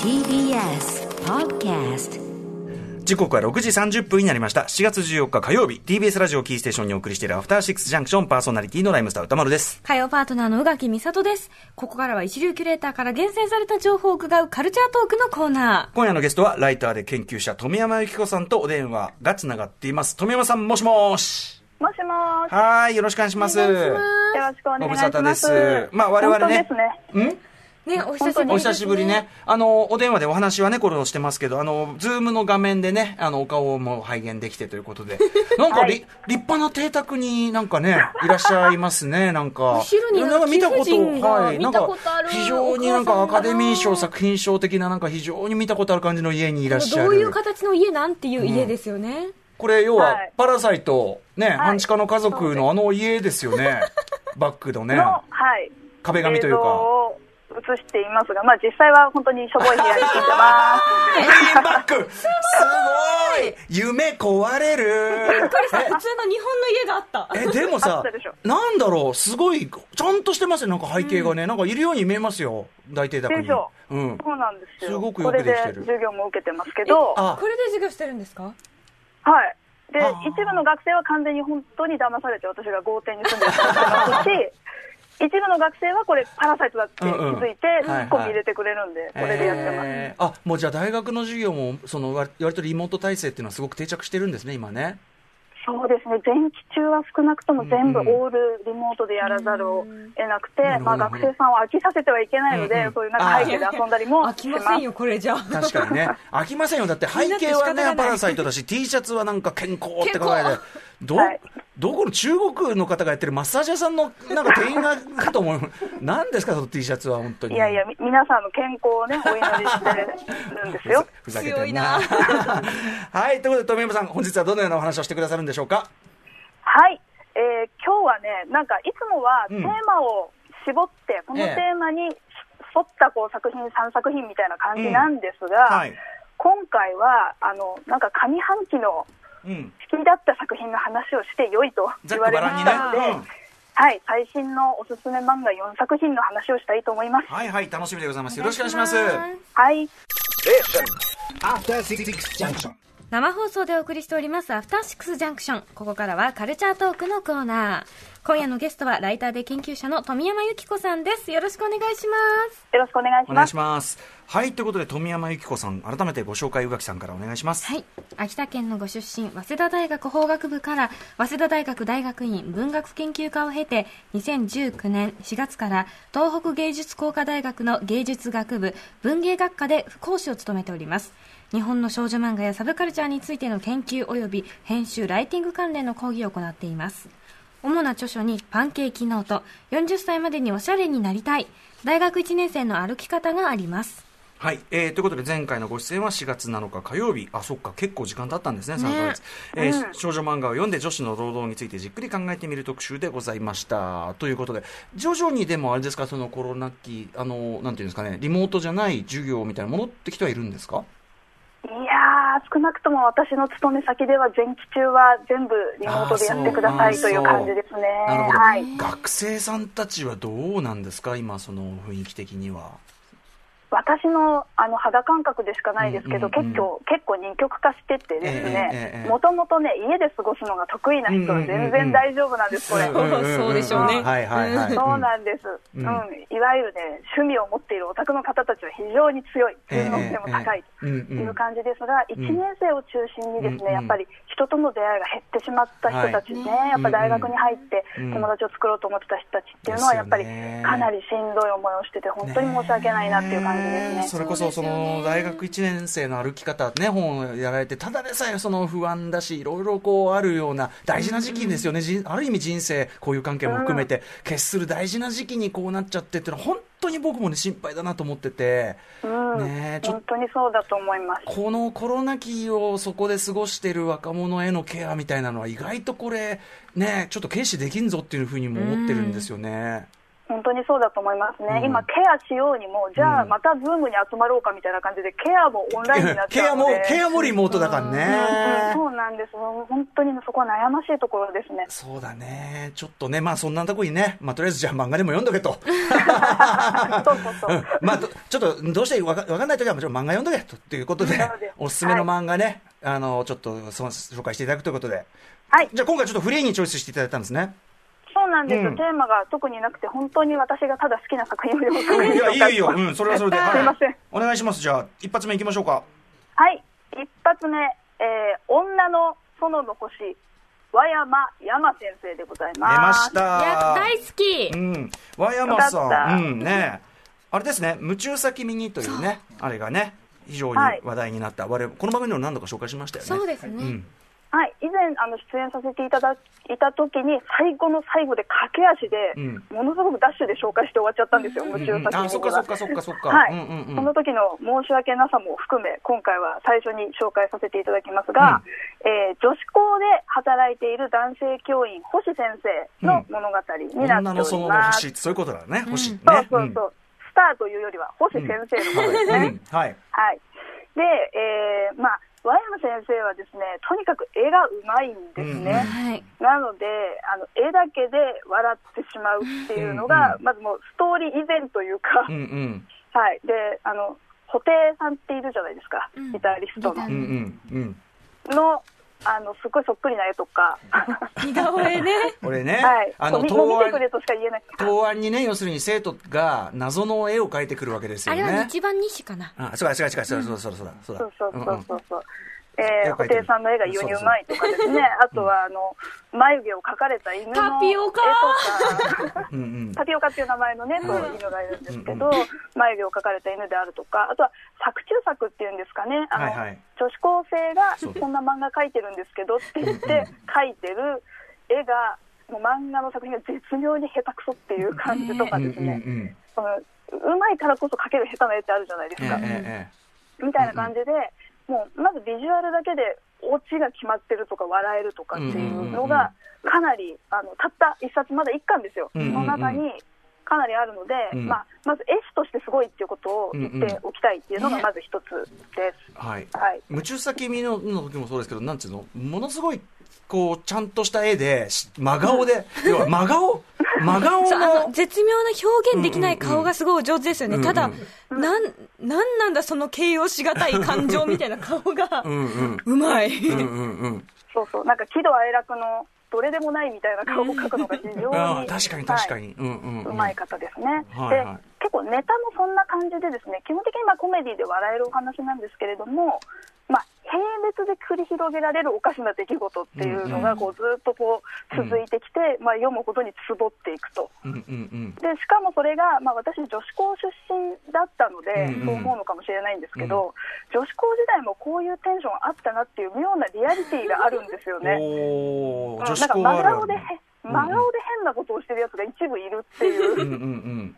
TBS Podcast 時刻は6時30分になりました。7月14日火曜日、TBS ラジオキーステーションにお送りしているアフターシックスジャンクションパーソナリティのライムスター歌丸です。火曜パートナーの宇垣美里です。ここからは一流キュレーターから厳選された情報を伺うカルチャートークのコーナ今夜のゲストは、ライターで研究者、富山由紀子さんとお電話がつながっています。富山さん、もしもし。もしもーし。はーい、よろしくお願いします。よろしくお願いします。ご無沙汰ですまあ我々ね本当ですね。ん？ー。ね、お久しぶりね。お久しぶりね。あの、お電話でお話はね、これをしてますけど、あの、ズームの画面でね、あの、お顔も拝見できてということで、なんか、はいり立派な邸宅になんかね、いらっしゃいますね、なんか。後ろになんか見たこと、はい、見なんか非常になんかアカデミー賞、作品賞的ななんか非常に見たことある感じの家にいらっしゃる。どういう形の家なんていう家ですよね。これ、要ははい、パラサイト、ね、い半地下の家族のあの家ですよね。バックのね。の、はい。壁紙というか映していますが、まあ実際は本当にしょぼい部屋に住んでまグリーンバックすごい夢壊れるこれさ、普通の日本の家があった。え、でもあさなんだろう、すごい、ちゃんとしてますよ、なんか背景がね。なんかいるように見えますよ、大邸宅に。でしょうんす。。そうなんですよ。すごくよくできてるこれで授業も受けてますけど、あこれで授業してるんですか？はい。で一部の学生は完全に本当に騙されて私が豪邸に住んでる人もいますし、一部の学生はこれパラサイトだって気づいて、うんうんツッコミ入れてくれるんで、これでやってます。えーあ、もうじゃあ大学の授業も、その割割とリモート体制っていうのはすごく定着してるんですね、今ね。そうですね、前期中は少なくとも全部うんうんオールリモートでやらざるを得なくて、なるほどまあ、学生さんを飽きさせてはいけないので、うんうんそういうなんか背景で遊んだりも飽します。きませんよ、これじゃあ。確かにね。飽きませんよ。だって背景はね、パラサイトだし、T シャツはなんか健康って考えて健康。ど、はいどこの中国の方がやってるマッサージ屋さんのなんか店員がかと思う。何ですか、その T シャツは本当に。いやいや、み皆さんの健康をね、お祈りしてるんですよ。ふざけてる強いな はい、ということで、富山さん、本日はどのようなお話をしてくださるんでしょうか？はい、えー今日はね、なんかいつもはうんテーマを絞って、このテーマに沿ったこう作品、3作品みたいな感じなんですが、はい。今回は、あの、なんか上半期のうん。好きだった作品の話をしてよいと言われましたので、ねうんはい、最新のおすすめ漫画4作品の話をしたいと思います。はいはい、楽しみでございます。よろしくお願いします。はい。生放送でお送りしております、アフターシックスジャンクション。ここからはカルチャートークのコーナー。今夜のゲストは、ライターで研究者の富山由紀子さんです。よろしくお願いします。よろしくお願いしお願います。します。はい、ということで、富山由紀子さん、改めてご紹介、宇垣さんからお願いします。はい。秋田県のご出身、早稲田大学法学部から、早稲田大学大学院文学研究科を経て、2019年4月から、東北芸術工科大学の芸術学部文芸学科で講師を務めております。日本の少女漫画やサブカルチャーについての研究及び編集、ライティング関連の講義を行っています。主な著書にパンケーキノート、40歳までにおしゃれになりたい、大学1年生の歩き方があります。はい、えー、ということで前回のご出演は4月7日火曜日。あそっか結構時間経ったんですね3ヶ月、え。ー少女漫画を読んで女子の労働についてじっくり考えてみる特集でございました。ということで徐々にでもあれですかそのコロナ期あのなんていうんですかねリモートじゃない授業みたいな戻ってきてはいるんですか？少なくとも私の勤め先では前期中は全部リモートでやってくださいという感じですね。なるほど、はい。学生さんたちはどうなんですか？今その雰囲気的には私のあの肌感覚でしかないですけど、うんうんうん。結構結構二極化しててですね、もともとね家で過ごすのが得意な人は全然大丈夫なんです、これ。そうでしょうね。はいはいはい、そうなんです、ううん。んいわゆるね、趣味を持っているオタクの方たちは非常に強い、ええ順応性も高い。という感じですが、1年生を中心にですうんね、やっぱり人との出会いが減ってしまった人たちね、はい。やっぱ大学に入ってうん友達を作ろうと思ってた人たちっていうのは、やっぱりかなりしんどい思いをしてて、本当に申し訳ないなっていう感じですね。それこそその大学1年生の歩き方、ね、本をやられて、ただでさえその不安だし、いろいろこうあるような大事な時期ですよね、じある意味人生、交友関係も含めて、決する大事な時期にこうなっちゃってっていうのは、本当に僕もね、心配だなと思ってて、うんね本当にそうだと思います。このコロナ期をそこで過ごしてる若者へのケアみたいなのは、意外とこれ、ね、ちょっと軽視できんぞっていうふうにも思ってるんですよね。本当にそうだと思いますね、うん。今、ケアしようにも、じゃあうん。また Zoom に集まろうかみたいな感じで、ケアもオンラインになっちケアもゃうので、ケアもリモートだからうんうん。ね。そうなんです、本当にそこは悩ましいところですね。そうだね。ちょっとね、まあそんなとこにね、まあとりあえずじゃあ漫画でも読んどけと。そうそうまあ、とちょっとどうしてわかわかんないときはもちろん漫画読んどけと。っていうことでです、おすすめの漫画ね、あの、ちょっと紹介していただくということで。はい、じゃあ今回ちょっとフリーにチョイスしていただいたんですね。そうなんです、うんテーマが特になくて、本当に私がただ好きな作品を読むいや、いいよいいよ。うん、それはそれで。ますすいません。お願いします。じゃあ、一発目いきましょうか。はい、一発目、えー女の園の星、和山山先生でござい出ます。ました。大好きうん。和山さん。うん、ね。あれですね、夢中さ君にというね、あれがね、非常にはい話題になった。我々、この番組でも何度か紹介しましたよね。そうですねうん。はい、以前あの出演させていただいた時に最後の最後で駆け足で、うんものすごくダッシュで紹介して終わっちゃったんですよ、夢中作品あ、そっかそっかそっかそっか。はい、うんうんうんその時の申し訳なさも含め、今回は最初に紹介させていただきますが、えー女子校で働いている男性教員、星先生の物語になってお女のそのります。星、そういうことだね、星ね。そうそうそう、スターというよりは星先生のことですうん。ね。うんはい。はい。で、えーまあ、和山先生はですね、とにかく絵がうまいんですね。はいなので、あの、絵だけで笑ってしまうっていうのが、うんまずもうストーリー以前というか、うんうん。はい。で、あの、布袋さんっているじゃないですか、うんギタリストのギター。うんうんうん。の、あの、すごいそっくりな絵とか、似顔絵ね これね、はい。あの、もうみ答案、もう見てくれとしか言えない。答案にね、要するに生徒が謎の絵を描いてくるわけですよあれはね。日版日誌かなあ、そうか、違う違う、そうそうそうそうだ、そうだ。そうそうそううんうんそうそう。えー、布袋さんの絵が非常にうまいとかですね、あとは、あの、眉毛を描かれた犬の絵とタピオカ？タピオカっていう名前のね、そううん犬がいるんですけうんど、眉毛を描かれた犬であるとか、あとは作中作っていうんですかね、あの、はいはい。女子高生がこんな漫画描いてるんですけどって言って描いてる絵が、もう漫画の作品が絶妙に下手くそっていう感じとかうんうんうですね、ん。そのうまいからこそ描ける下手な絵ってあるじゃないですええか。ええ。みたいな感じで、もうまずビジュアルだけでオチが決まってるとか笑えるとかっていうのがかなりあのたった一冊まだ一巻ですよ、うんうんうん。の中にかなりあるので、うん。まあ、まず絵師としてすごいっていうことを言っておきたいっていうのがまず一つです。はい。はい。夢中さ君のの時もそうですけど、なんていうの、ものすごい、こう、ちゃんとした絵で、し真顔で、要は真顔真顔のの、絶妙な表現できない顔がすごいお上手ですよね、うんうんただ、なんなんなんだその形容しがたい感情みたいな顔がうんうん。うまい、うんうんうん。そうそうなんか喜怒哀楽のどれでもないみたいな顔を描くのが非常に確かに確かはいに。うんうんうん。うまい方ですね。はいはいで結構ネタもそんな感じでですね基本的にまあコメディで笑えるお話なんですけれども、まあ、並列で繰り広げられるおかしな出来事っていうのがこうずっとこう続いてきて、まあ、読むほどにつぼっていくと。でしかもそれが、まあ、私、女子校出身だったので、そう思うのかもしれないんですけど、女子校時代もこういうテンションあったなっていう妙なリアリティがあるんですよね。なんか真顔でへ、真顔で変なことをしてるやつが一部いるっていう。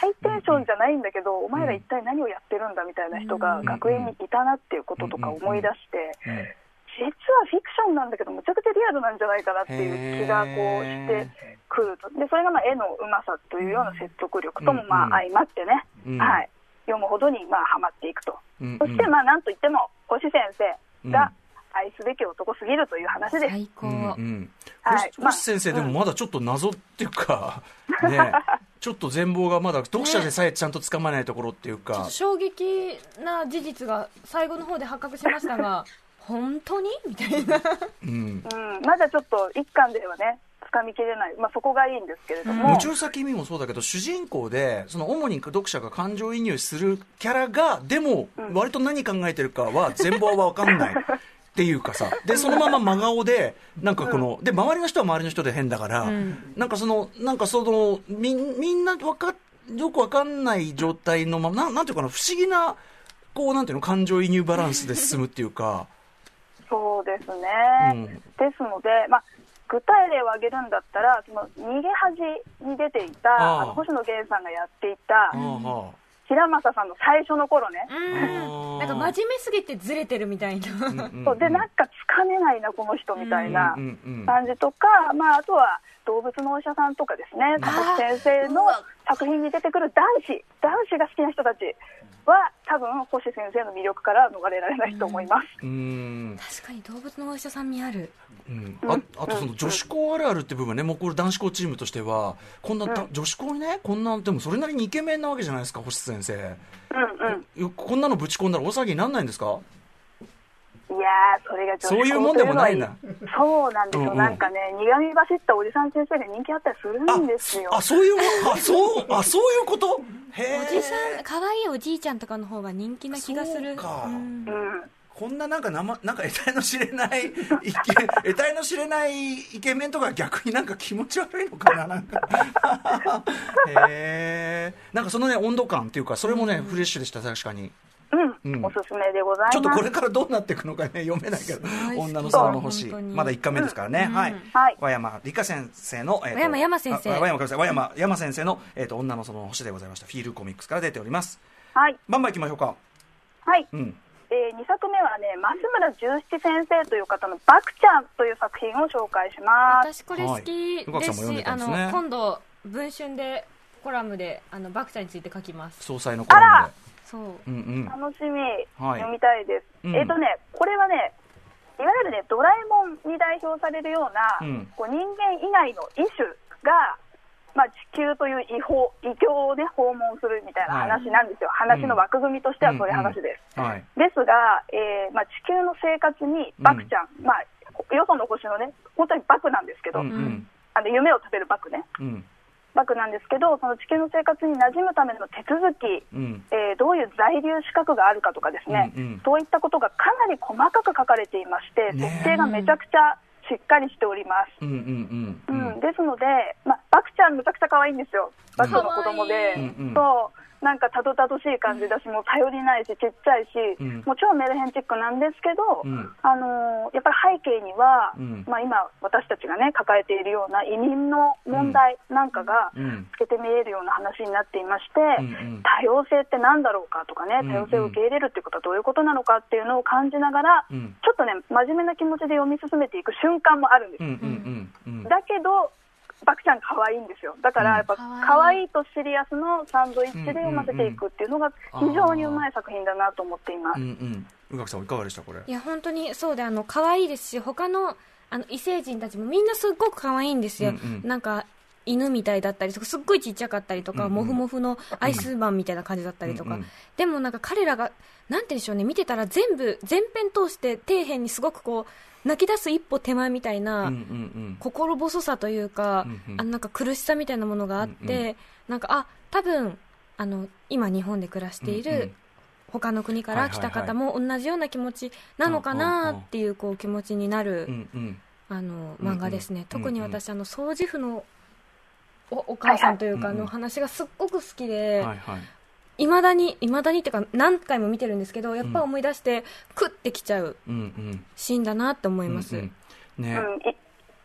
ハイテンションじゃないんだけど、お前ら一体何をやってるんだみたいな人が学園にいたなっていうこととか思い出して、うん。実はフィクションなんだけど、むちゃくちゃリアルなんじゃないかなっていう気がこうしてくると、でそれがまあ絵のうまさというような説得力ともまあ相まってね、うん。はい、読むほどにまあハマっていくと、うんうん。そしてまあなんといっても、星先生が愛すべき男すぎるという話です。最高、うんうん。はい。星星先生、でもまだちょっと謎っていうか、ね、ちょっと全貌がまだ読者でさえちゃんとつかまないところっていうか、衝撃な事実が最後の方で発覚しましたが本当に？みたいな。うん。うん、まだちょっと一巻ではね、つかみきれない、まあ、そこがいいんですけれども、夢中さ君もそうだけど、主人公で、その主に読者が感情移入するキャラが、でも、割と何考えてるかは全貌は分かんない。っていうかさ、で、そのまま真顔で、なんかこの、で、周りの人は周りの人で変だから、ん。なんかその、なんかその、みんみんなわかっ、よくわかんない状態のまま、なんなんていうかな、不思議な、こう、なんていうの、感情移入バランスで進むっていうか、そうですね、うん。ですので、まあ、具体例を挙げるんだったら、その逃げ恥に出ていた、あの星野源さんがやっていた、ああは平正さんの最初の頃ね。うん。なんか真面目すぎてずれてるみたいな、そう。で、なんかつかめないな、この人みたいな感じとか、まあ、あとは動物のお医者さんとかですね、先生の作品に出てくる男子、男子が好きな人たちは、多分星先生の魅力から逃れられないと思います。うーん。確かに動物のお医者さん味ある。うん。ああとその女子校あるあるって部分ね、もうこれ男子校チームとしては、こんな、だ女子校にね、こんな、でもそれなりにイケメンなわけじゃないですか、星先生。うんうん。よこんなのぶち込んだら大騒ぎにならないんですか？いやー、それが女子そういうもんでもないんだというのはそうなんですよ、うんうん。なんかね、苦み走ったおじさん先生が人気あったりするんですよ。あ、そういう、あ、そう、あ、そういうこと？へおじさん可愛いおじいちゃんとかの方が人気な気がする。そうか。んうん。こんななんか生、なんか得体の知れない、イケ、得体の知れないイケメンとか逆になんか気持ち悪いのかな、なんか。へえ。なんかそのね、温度感っていうか、それもね、フレッシュでした、確かに。うん、うんおすすめでございます。ちょっとこれからどうなっていくのかね、読めないけど女の空の星、まだ1回目ですからね、うんはい。はい和山理香先生の、えーと和山山先生あ和山、和山山先生の、えーと、女のその星でございました。フィールコミックスから出ております。はい、バンバン行きましょうか。はい。うん。え2作目はね、増村十七先生という方のバクちゃんという作品を紹介します。私これ好きはいですし、ねの今度文春でコラムであのバクちゃんについて書きます総裁のコラムで。そううんうん。楽しみ、はい読みたいです。うんえっ、とね、これはね、いわゆるね、ドラえもんに代表されるような、うんこう人間以外の異種が、まあ、地球という異邦、異教をね、訪問するみたいな話なんですよ。話の枠組みとしてはそういう話です。はい。ですが、えーまあ、地球の生活にバクちゃん、まあ、よその星のね、本当にバクなんですけど、うんうん。あの夢を食べるバクね、うん。バクなんですけど、その地球の生活に馴染むための手続き、うん。えーどういう在留資格があるかとかですね、うんうん。そういったことがかなり細かく書かれていまして、設定がめちゃくちゃしっかりしております。ですので、まあ、バクちゃん、めちゃくちゃ可愛いんですよ、バクの子供で、うんうん。そうなんかたどたどしい感じだし、もう頼りないし、ちっちゃいし、うん。もう超メルヘンチックなんですけど、うん。あのーやっぱり背景には、うん。まあ、今、私たちがね、抱えているような移民の問題なんかがうん。透けて見えるような話になっていまして、多様性って何だろうかとかね、うん多様性を受け入れるっていうことはどういうことなのかっていうのを感じながら、うん。ちょっとね、真面目な気持ちで読み進めていく瞬間もあるんです。だけど、バクちゃん可愛いんですよ。だから、やっぱ、うん可愛いとシリアスのサンドイッチで読ませていくっていうのが非常にうまい作品だなと思っています。うんうん。宇垣さんいかがでしたこれ？いや本当にそうであの可愛いですし他のあの異星人たちもみんなすっごく可愛いんですよ、うんうんなんか犬みたいだったりとかすっごいちっちゃかったりとか、うんうん。モフモフのアイスマンみたいな感じだったりとか、うんうん。でもなんか彼らがなんて言うんでしょうね見てたら全部全編通して底辺にすごくこう泣き出す一歩手前みたいな。心細さというか、うんうん。あのなんか苦しさみたいなものがあって、うんうん。なんかあ多分あの今日本で暮らしている、うんうん。他の国から来た方も同じような気持ちなのかなっていうこう気持ちになる。あの漫画ですね、うん。特に私あの掃除婦のおお母さんというかの話がすっごく好きで、はいはい。いまだにいまだにっていうか何回も見てるんですけどやっぱ思い出してクッてきちゃううんうん。シーンだなって思います、うんうん。ね。うん。い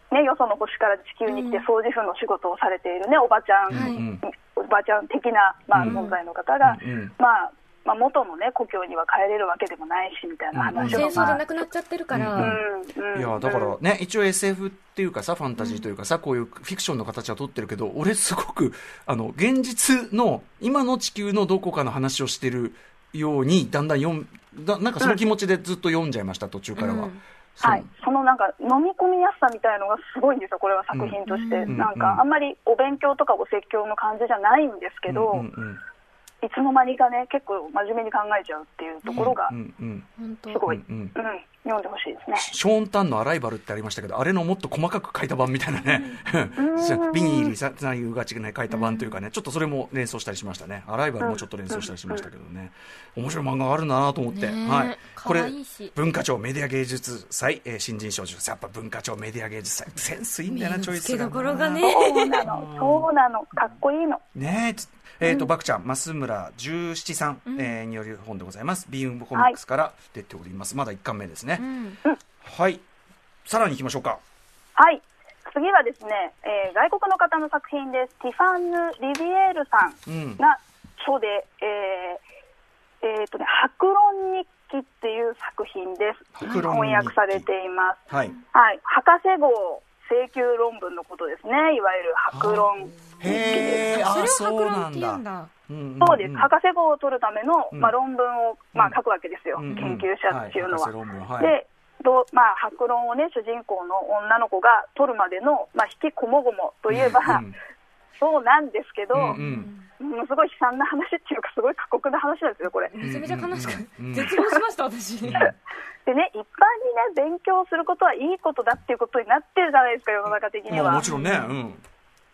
ね、よその星から地球に来てうん。掃除婦の仕事をされているね、おばちゃん、はい。うん。おばちゃん的な、まあ、うん。存在の方が、うんうん。まあ、まあ、元のね、故郷には帰れるわけでもないし、みたいな話を、戦争でまあ亡くなっちゃってるから、うんうんうん。いやだからね、一応 SF っていうかさ、ファンタジーというかさ、こういうフィクションの形は取ってるけど、俺すごく、あの、現実の、今の地球のどこかの話をしてるように、だんだん読ん、だなんかその気持ちでずっと読んじゃいました、途中からは。はい、そのなんか飲み込みやすさみたいのがすごいんですよ、これは作品として、うんなんかあんまりお勉強とかお説教の感じじゃないんですけど、うんうんいつの間にかね、結構真面目に考えちゃうっていうところが、ううんんうん。本当。すごい。うんうん。読んでほしいですね。ショーン・タンのアライバルってありましたけど、あれのもっと細かく書いた版みたいなね、ビニールさないうがちが書いた版というかね、ちょっとそれも連想したりしましたね。アライバルもちょっと連想したりしましたけどね。面白い漫画があるなと思って。はい。これ文化庁メディア芸術祭、えー新人賞受賞やっぱ文化庁メディア芸術祭、センスいいんだよな、チョイスが。そうなの、そうなの、かっこいいの。ねえつ、えっ、と、バクちゃん、増村十七さん、えーによる本でございます。ビームコミックスから出ております。まだ1巻目ですね。うんはい。さらに行きましょうか。はい。次はですね、えー外国の方の作品です。ティファンヌ・リビエールさうんん。が書で、えーえーとね、白論日記っていう作品です。翻訳されています。はいはい、博士号請求論文のことですね、いわゆる白論。日記です。へえあそれを白論ってなんだ。言うんだそうです、博士号を取るための、うん。まあ、論文を、まあうん、書くわけですよ、研究者っていうのは。でどうまあ、白論をね、主人公の女の子が取るまでの、まあ、引きこもごもといえば、うん。そうなんですけど、うんうんものすごい悲惨な話っていうか、すごい過酷な話なんですよ、これ。めちゃめちゃ悲しくうんうんうん。絶望しました私。でね、一般にね、勉強することはいいことだっていうことになってるじゃないですか、世の中的には。まあもちろんねうん。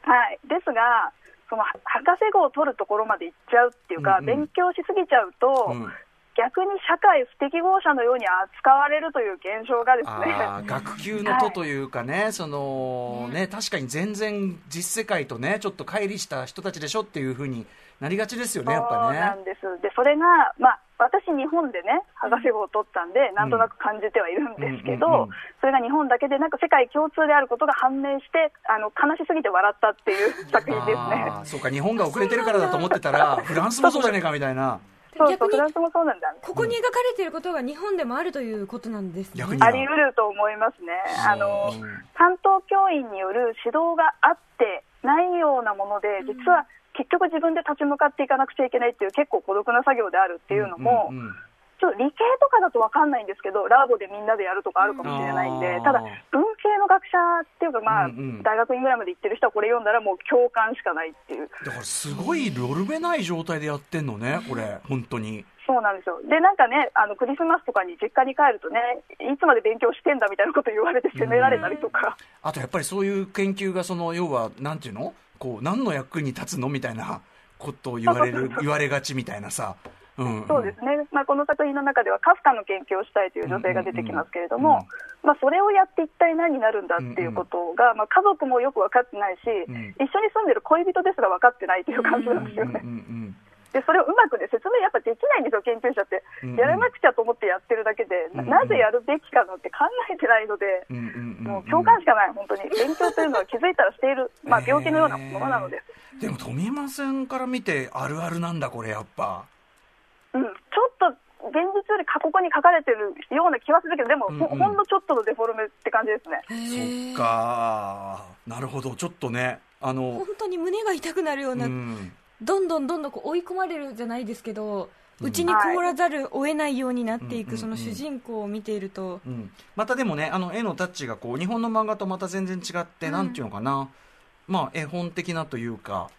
はい、ですが、その博士号を取るところまで行っちゃうっていうか、うんうん。勉強しすぎちゃうと、うん逆に社会不適合者のように扱われるという現象がですね、学級のとというかね、そのね、確かに全然実世界とね、ちょっと乖離した人たちでしょっていうふうになりがちですよね、やっぱそうなね。んです。で、それが、まあ、私、日本でね、博士号を取ったんで、なんとなく感じてはいるんですけど、それが日本だけでなく世界共通であることが判明して、あの悲しすぎて笑ったっていう作品ですね。そうか、日本が遅れてるからだと思ってたら、フランスもそうじゃねえかみたいな。そうそう、逆にフランスもそうなんだ。ここに描かれていることが日本でもあるということなんですね。あり得ると思いますね。あの、うん担当教員による指導があってないようなもので、実は結局自分で立ち向かっていかなくちゃいけないっていう結構孤独な作業であるっていうのも、うんうんちょっと理系とかだと分かんないんですけど、ラボでみんなでやるとかあるかもしれないんでただ、文系の学者っていうか、まあ、うんうん大学院ぐらいまで行ってる人はこれ読んだらもう共感しかないっていう。だからすごいロルベない状態でやってんのね、これ、本当に。そうなんですよ。で、なんかね、あの、クリスマスとかに実家に帰るとね、いつまで勉強してんだみたいなこと言われて責められたりとか。あとやっぱりそういう研究が、その、要は、なんていうの？こう、何の役に立つの？みたいなことを言われる、言われがちみたいなさ。うんんそうですね、まあ、この作品の中ではカフカの研究をしたいという女性が出てきますけれどうんうん。うんも、まあ、それをやって一体何になるんだっていうことが、まあ、家族もよく分かってないし、ん。一緒に住んでる恋人ですら分かってないという感じなんですよね。うんうんでそれをうまく、ね、説明やっぱできないんですよ、研究者って。うんうん。やらなくちゃと思ってやってるだけで、なうんうん。なぜやるべきかなんて考えてないので、うんうんうんうん。もう共感しかない、本当に。勉強というのは気づいたらしている、まあ、病気のようなものなので。す。えーでも富山さんから見てあるあるなんだこれやっぱうん、ちょっと現実より過酷に書かれてるような気はするけど、でも、ほうんうん。ほんのちょっとのデフォルメって感じですね。そっか。なるほど。ちょっとねあの本当に胸が痛くなるような、うん。どんどんどんどんこう追い込まれるじゃないですけどうちにこもらざるを得ないようになっていく、うんその主人公を見ていると、うん、またでもねあの絵のタッチがこう日本の漫画とまた全然違って、なんていうのかな。まあ絵本的なというか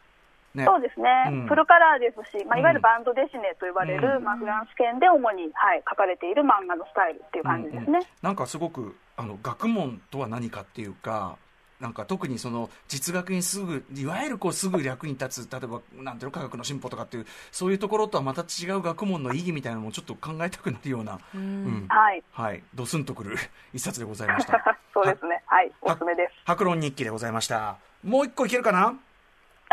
ね。そうですね、うん。フルカラーですし、まあ、うん。いわゆるバンドデシネと呼ばれる、うん。まあ、フランス圏で主に、はい、書かれている漫画のスタイルっていう感じですね。うんうんなんかすごくあの学問とは何かっていうかなんか特にその実学にすぐいわゆるこうすぐ役に立つ例えばなんていうの科学の進歩とかっていうそういうところとはまた違う学問の意義みたいなのもちょっと考えたくなるような、ううん。んはい。はい、ドスンとくる 一冊でございました。そうですね、はい、おすすめです。白論日記でございました。もう一個いけるかな？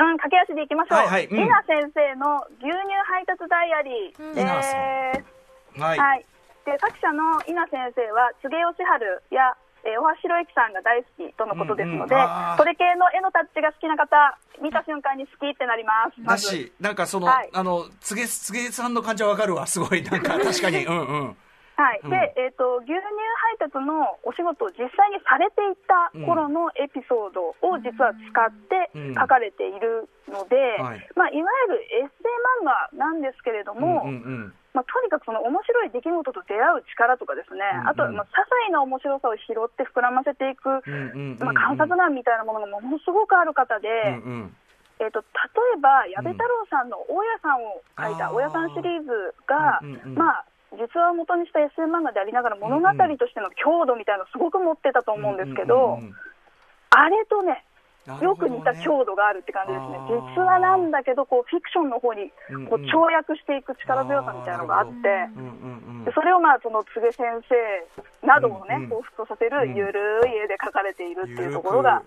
うん、駆け足でいきましょう。はいはいうん稲先生の牛乳配達ダイアリーです。稲さんはい。はい、で作者の稲先生は柘植義治や、えー、大橋弘之さんが大好きとのことですので、うんうんそれ系の絵のタッチが好きな方見た瞬間に好きってなりますだし、なんかその、はいあの、つげ、つげさんの感じはわかるわ。すごい、なんか確かに。うんうん。はい。うん。でえー、と牛乳配達のお仕事を実際にされていた頃のエピソードを実は使ってうん。書かれているので、はい。いまあ、いわゆるエッセイ漫画なんですけれども、うんうんまあ、とにかくその面白い出来事と出会う力とかですね、うんうん。あとはまあ些細な面白さを拾って膨らませていく、うんうんうんうん。まあ、観察眼みたいなものがものすごくある方で、うんうん。えー、と例えば矢部太郎さんの大家さんを書いた大家さんシリーズが、うんうんうん。まあ、実話を元にしたエッセイ漫画でありながら物語としての強度みたいなのすごく持ってたと思うんですけど、うんうんうんあれとねよく似た強度があるって感じですね。実話なんだけどこうフィクションの方にこうんうん。う跳躍していく力強さみたいなのがあって。うそれをまあその柘植先生などをね、うんうん彷彿とさせるうんゆるい絵で描かれているっていうところが、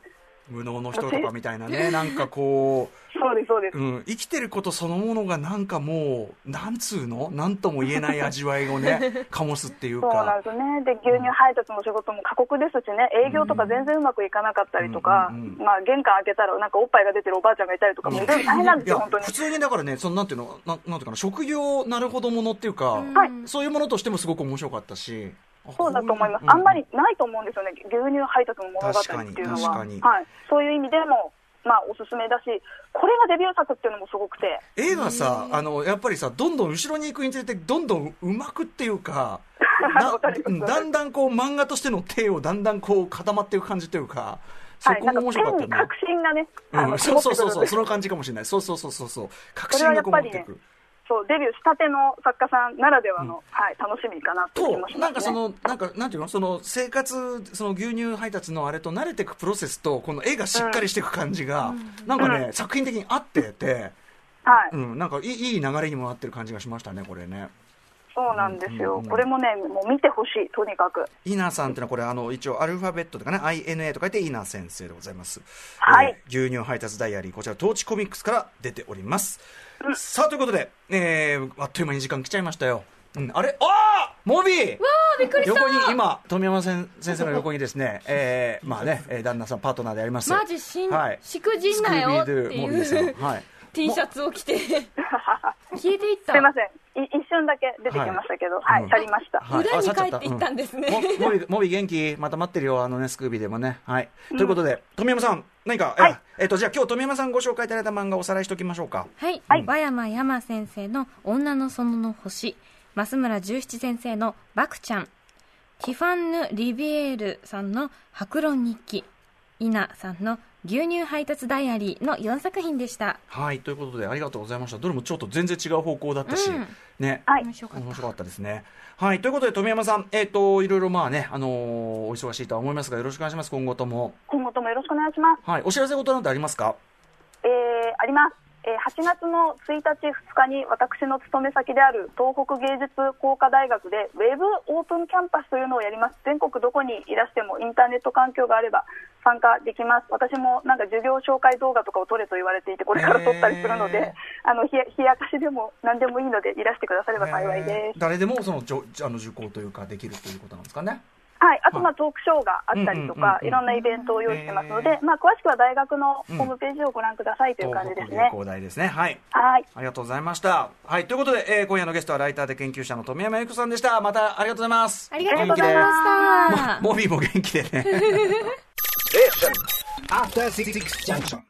無能の人とかみたいなね、なんかこう、そうです、そうです。うん、生きてることそのものがなんかもう、なんつうの？なんとも言えない味わいをね、醸すっていうそうなんか。ですね。で、牛乳配達の仕事も過酷ですしね、営業とか全然うまくいかなかったりとか、うんまあ、玄関開けたらなんかおっぱいが出てるおばあちゃんがいたりとか、も大変なんですよ、本当に。普通にだからね、そのなんていうの、ななんていうかな、職業なるほどものっていうか、はいそういうものとしてもすごく面白かったし、そうだと思います。うあんまりないと思うんですよね、牛乳配達の物語っていうのは。はい。そういう意味でも、まあ、おすすめだし、これがデビュー作っていうのもすごくて、映画さ、あの、やっぱりさ、どんどん後ろに行くにつれて、どんどん上手くっていうか、だんだんこう漫画としての手をだんだんこう固まっていく感じというか、そはい、こも面白かったよね。ペンに確信がね、あうん、のそうそうそうそう、その感じかもしれない。そうそうそうそうそう。確信がこもっていく。そう、デビューしたての作家さんならではの、はい、楽しみかなともしますね。なんかその、なんか、なんていうの？その生活、その牛乳配達のあれと慣れていくプロセスと、この絵がしっかりしていく感じが、なんかね、作品的に合ってて、はい、うん、なんかいいいい流れにもなってる感じがしましたね、これね。そうなんですよ、うんこれもね、もう見てほしい、とにかく。イナさんってのはこれあの一応アルファベットとかね INA と書いてイナ先生でございます、はい。えー牛乳配達ダイアリーこちらトーチコミックスから出ております、さあということで、えー、あっという間に時間来ちゃいましたよ、うん、あれ？ああモビー！びっくりした。横に今富山先先生の横にですね、えー、まあね、えー旦那さんパートナーであります。マジしん、はい。しくじんなよってスクービードゥモビーさいうん。はい。T シャツを着て。消えていった。すいません。い一瞬だけ出てきましたけど、はい、うん去りました。はい。裏に帰っていったんですね。うん。モモビ、モビ元気また待ってるよ、あのね、スクービーでもね。はい。ということで、富山さん、何か、はい。ええっと、じゃあ今日富山さんご紹介いただいた漫画をおさらいしておきましょうか。はい、はい。和山山先生の女の園の星。増村十七先生のバクちゃん。ティファンヌ・リビエールさんの白論日記。イナさんの牛乳配達ダイアリーの4作品でしたはい。ということで、ありがとうございました。どれもちょっと全然違う方向だったし、うんね。はい面白かった面白かったですね。はい。ということで、富山さん、えっ、と、いろいろまあね、あのーお忙しいとは思いますが、よろしくお願いします。今後とも。今後ともよろしくお願いします。はい。お知らせ事なんてありますか？えー、あります。えー8月の1日、2日に私の勤め先である東北芸術工科大学でウェブオープンキャンパスというのをやります。全国どこにいらしてもインターネット環境があれば参加できます。私もなんか授業紹介動画とかを撮れと言われていて、これから撮ったりするので、あの、冷やかしでも何でもいいのでいらしてくだされば幸いえです。ー誰でもそのじょあの受講というかできるということなんですかね。はい、あとまあトークショーがあったりとか、いろんなイベントを用意してますのへで、まあ詳しくは大学のホームページをご覧くださいという感じですね。東北芸工大ですね。はい。はい。ありがとうございました。はい、ということで、えー今夜のゲストはライターで研究者の富山由子さんでした。またありがとうございます。ありがとうございましたモビーも元気でね。After Six Junction.